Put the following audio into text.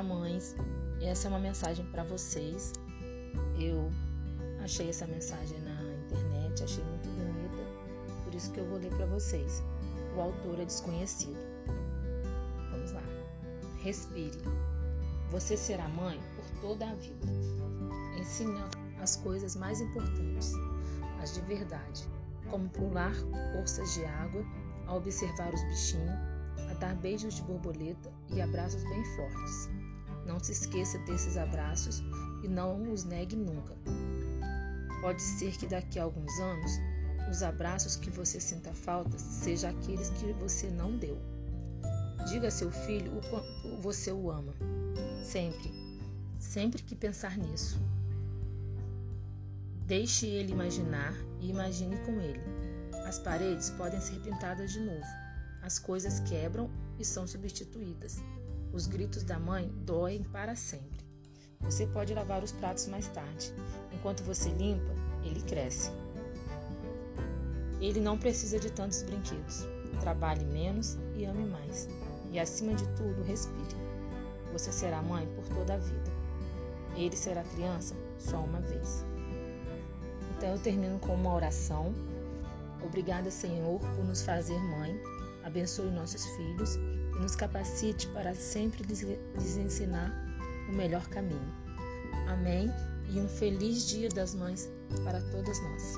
mães, essa é uma mensagem para vocês. Eu achei essa mensagem na internet, achei muito bonita, por isso que eu vou ler para vocês. O autor é desconhecido. Vamos lá. Respire. Você será mãe por toda a vida. Ensine as coisas mais importantes, as de verdade, como pular poças de água, a observar os bichinhos, dar beijos de borboleta e abraços bem fortes. Não se esqueça desses abraços e não os negue nunca. Pode ser que daqui a alguns anos os abraços que você sinta falta sejam aqueles que você não deu. Diga a seu filho o quanto você o ama. Sempre, sempre que pensar nisso. Deixe ele imaginar e imagine com ele. As paredes podem ser pintadas de novo. As coisas quebram e são substituídas. Os gritos da mãe doem para sempre. Você pode lavar os pratos mais tarde. Enquanto você limpa, ele cresce. Ele não precisa de tantos brinquedos. Trabalhe menos e ame mais. E acima de tudo, respire. Você será mãe por toda a vida. Ele será criança só uma vez. Então eu termino com uma oração. Obrigada, Senhor, por nos fazer mãe. Abençoe nossos filhos e nos capacite para sempre lhes ensinar o melhor caminho. Amém. E um feliz Dia das Mães para todas nós.